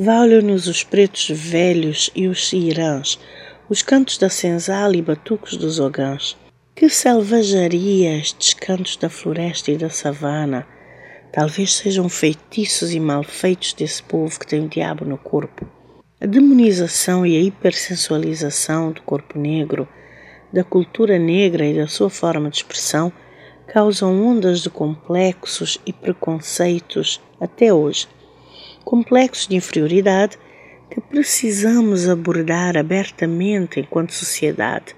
Valham-nos os pretos velhos e os irãs, os cantos da senzala e batucos dos ogãs. Que selvageria estes cantos da floresta e da savana! Talvez sejam feitiços e malfeitos desse povo que tem o diabo no corpo. A demonização e a hipersensualização do corpo negro, da cultura negra e da sua forma de expressão causam ondas de complexos e preconceitos até hoje. Complexos de inferioridade que precisamos abordar abertamente enquanto sociedade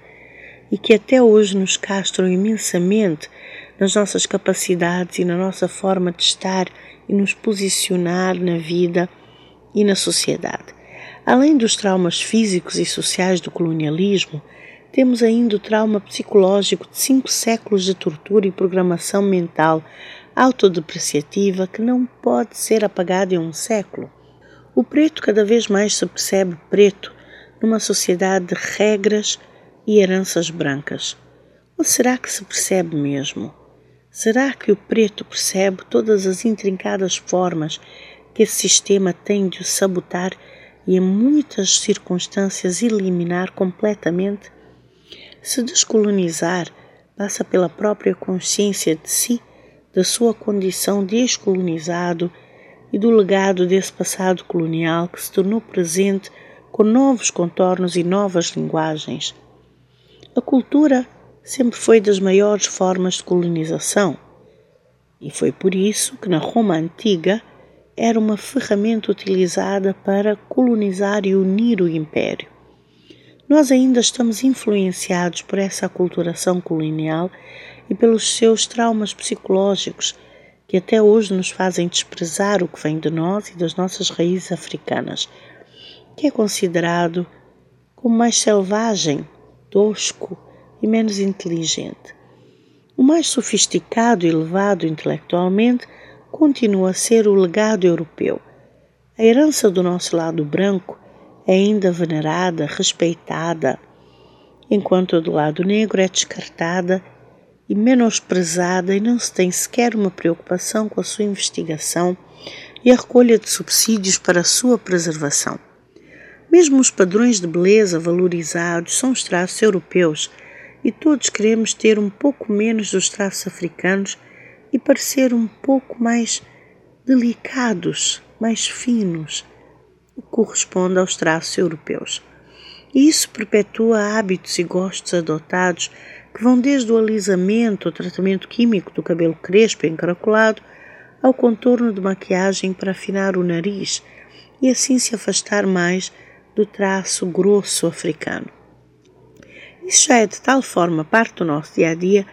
e que até hoje nos castram imensamente nas nossas capacidades e na nossa forma de estar e nos posicionar na vida e na sociedade. Além dos traumas físicos e sociais do colonialismo, temos ainda o trauma psicológico de cinco séculos de tortura e programação mental autodepreciativa que não pode ser apagado em um século. O preto cada vez mais se percebe preto numa sociedade de regras e heranças brancas. Ou será que se percebe mesmo? Será que o preto percebe todas as intrincadas formas que esse sistema tem de o sabotar e, em muitas circunstâncias, eliminar completamente? Se descolonizar passa pela própria consciência de si, da sua condição de ex-colonizado e do legado desse passado colonial que se tornou presente com novos contornos e novas linguagens. A cultura sempre foi das maiores formas de colonização e foi por isso que na Roma antiga era uma ferramenta utilizada para colonizar e unir o império. Nós ainda estamos influenciados por essa aculturação colonial e pelos seus traumas psicológicos que até hoje nos fazem desprezar o que vem de nós e das nossas raízes africanas, que é considerado como mais selvagem tosco e menos inteligente. O mais sofisticado e elevado intelectualmente continua a ser o legado europeu. A herança do nosso lado branco é ainda venerada, respeitada, enquanto a do lado negro é descartada e menosprezada e não se tem sequer uma preocupação com a sua investigação e a recolha de subsídios para a sua preservação. Mesmo os padrões de beleza valorizados são os traços europeus e todos queremos ter um pouco menos dos traços africanos e parecer um pouco mais delicados, mais finos, o que corresponde aos traços europeus. E isso perpetua hábitos e gostos adotados que vão desde o alisamento ao tratamento químico do cabelo crespo e encaracolado ao contorno de maquiagem para afinar o nariz e assim se afastar mais do traço grosso africano. Isso já é de tal forma parte do nosso dia a dia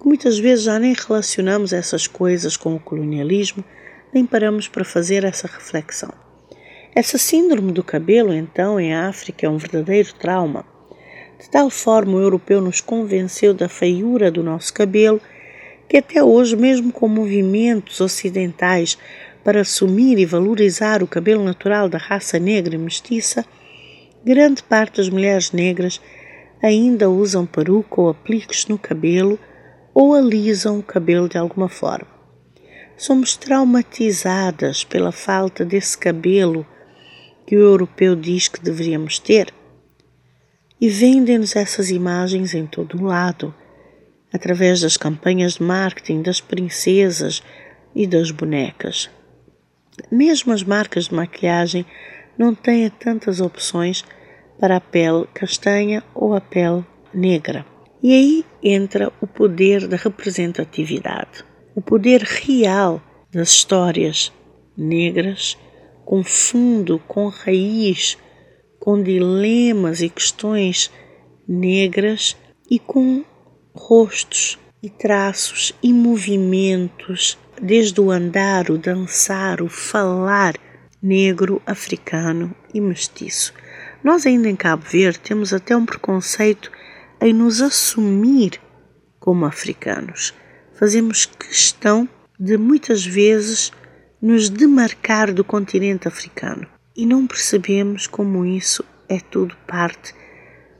que muitas vezes já nem relacionamos essas coisas com o colonialismo, nem paramos para fazer essa reflexão. Essa síndrome do cabelo, então, em África é um verdadeiro trauma. De tal forma o europeu nos convenceu da feiura do nosso cabelo que até hoje, mesmo com movimentos ocidentais para assumir e valorizar o cabelo natural da raça negra e mestiça, Grande parte das mulheres negras ainda usam peruca ou apliques no cabelo ou alisam o cabelo de alguma forma. Somos traumatizadas pela falta desse cabelo que o europeu diz que deveríamos ter. E vendem-nos essas imagens em todo o lado, através das campanhas de marketing das princesas e das bonecas. Mesmo as marcas de maquiagem não tenha tantas opções para a pele castanha ou a pele negra. E aí entra o poder da representatividade, o poder real das histórias negras, com fundo, com raiz, com dilemas e questões negras e com rostos e traços e movimentos, desde o andar, o dançar, o falar negro, africano e mestiço. Nós, ainda em Cabo Verde, temos até um preconceito em nos assumir como africanos. Fazemos questão de muitas vezes nos demarcar do continente africano e não percebemos como isso é tudo parte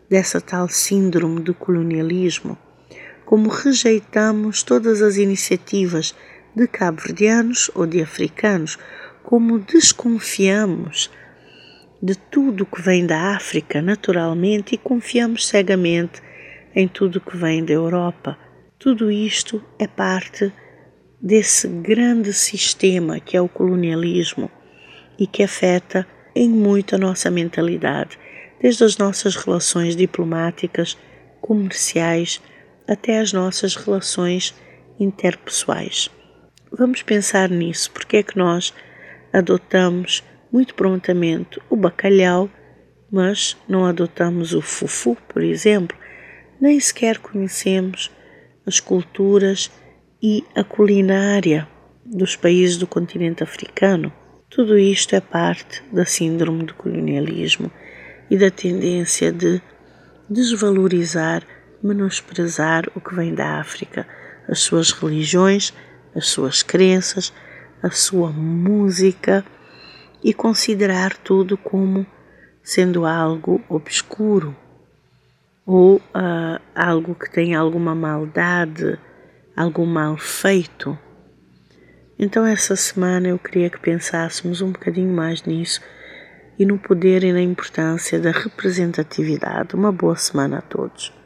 dessa tal síndrome do colonialismo, como rejeitamos todas as iniciativas de cabo-verdianos ou de africanos. Como desconfiamos de tudo que vem da África naturalmente e confiamos cegamente em tudo que vem da Europa. Tudo isto é parte desse grande sistema que é o colonialismo e que afeta em muito a nossa mentalidade, desde as nossas relações diplomáticas, comerciais, até as nossas relações interpessoais. Vamos pensar nisso, porque é que nós adotamos muito prontamente o bacalhau, mas não adotamos o fufu, por exemplo, nem sequer conhecemos as culturas e a culinária dos países do continente africano. Tudo isto é parte da síndrome do colonialismo e da tendência de desvalorizar, menosprezar o que vem da África, as suas religiões, as suas crenças, a sua música e considerar tudo como sendo algo obscuro ou uh, algo que tem alguma maldade, algum mal feito. Então, essa semana eu queria que pensássemos um bocadinho mais nisso e no poder e na importância da representatividade. Uma boa semana a todos.